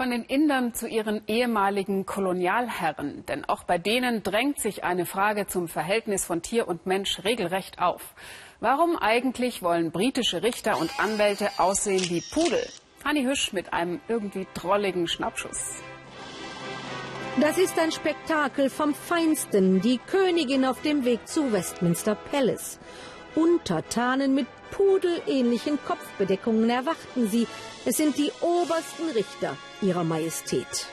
Von den Indern zu ihren ehemaligen Kolonialherren. Denn auch bei denen drängt sich eine Frage zum Verhältnis von Tier und Mensch regelrecht auf. Warum eigentlich wollen britische Richter und Anwälte aussehen wie Pudel? Hanni Hüsch mit einem irgendwie drolligen Schnappschuss. Das ist ein Spektakel vom Feinsten. Die Königin auf dem Weg zu Westminster Palace. Untertanen mit pudelähnlichen Kopfbedeckungen erwarten sie. Es sind die obersten Richter ihrer Majestät.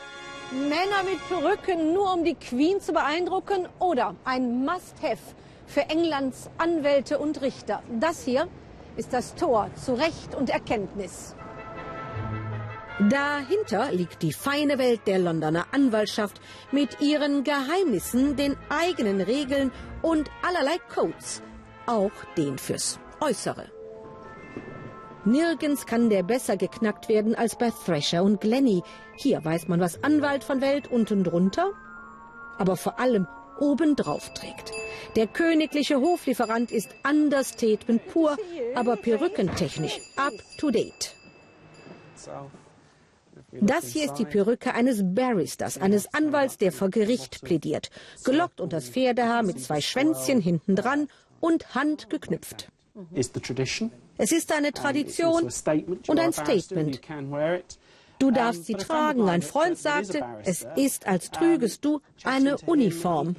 Männer mit Perücken, nur um die Queen zu beeindrucken oder ein Must-Have für Englands Anwälte und Richter. Das hier ist das Tor zu Recht und Erkenntnis. Dahinter liegt die feine Welt der Londoner Anwaltschaft mit ihren Geheimnissen, den eigenen Regeln und allerlei Codes, auch den fürs Äußere. Nirgends kann der besser geknackt werden als bei Thrasher und Glenny. Hier weiß man, was Anwalt von Welt unten drunter, aber vor allem obendrauf trägt. Der königliche Hoflieferant ist Understatement pur, aber perückentechnisch up to date. Das hier ist die Perücke eines Barristers, eines Anwalts, der vor Gericht plädiert. Gelockt unter das Pferdehaar mit zwei Schwänzchen hinten dran und handgeknüpft. Es ist eine Tradition und ein Statement. Du darfst sie tragen. Ein Freund sagte, es ist, als trügest du eine Uniform.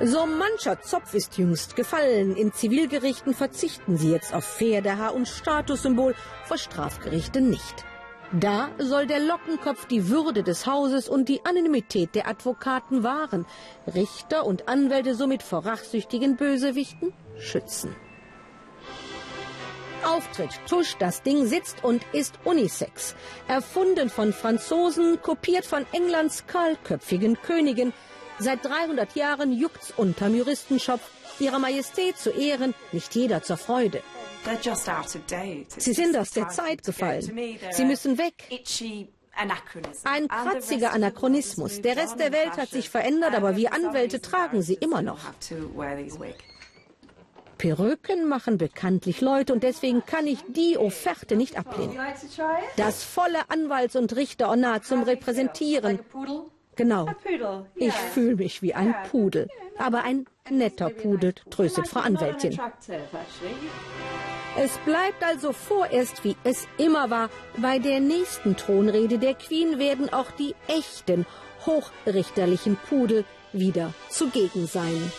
So mancher Zopf ist jüngst gefallen. In Zivilgerichten verzichten sie jetzt auf Pferdehaar und Statussymbol, vor Strafgerichten nicht. Da soll der Lockenkopf die Würde des Hauses und die Anonymität der Advokaten wahren, Richter und Anwälte somit vor rachsüchtigen Bösewichten schützen. Auftritt, Tusch, das Ding sitzt und ist Unisex. Erfunden von Franzosen, kopiert von Englands kahlköpfigen Königin. Seit 300 Jahren juckt's unterm Juristenschopf. Ihrer Majestät zu Ehren, nicht jeder zur Freude. Sie sind aus der Zeit gefallen. Sie müssen weg. Ein kratziger Anachronismus. Der Rest der Welt hat sich verändert, aber wir Anwälte tragen sie immer noch. Perücken machen bekanntlich Leute und deswegen kann ich die Offerte nicht ablehnen. Das volle Anwalts- und Richterornat zum Repräsentieren. Genau. Ich fühle mich wie ein Pudel. Aber ein netter Pudel, tröstet Frau Anwältin. Es bleibt also vorerst, wie es immer war. Bei der nächsten Thronrede der Queen werden auch die echten, hochrichterlichen Pudel wieder zugegen sein.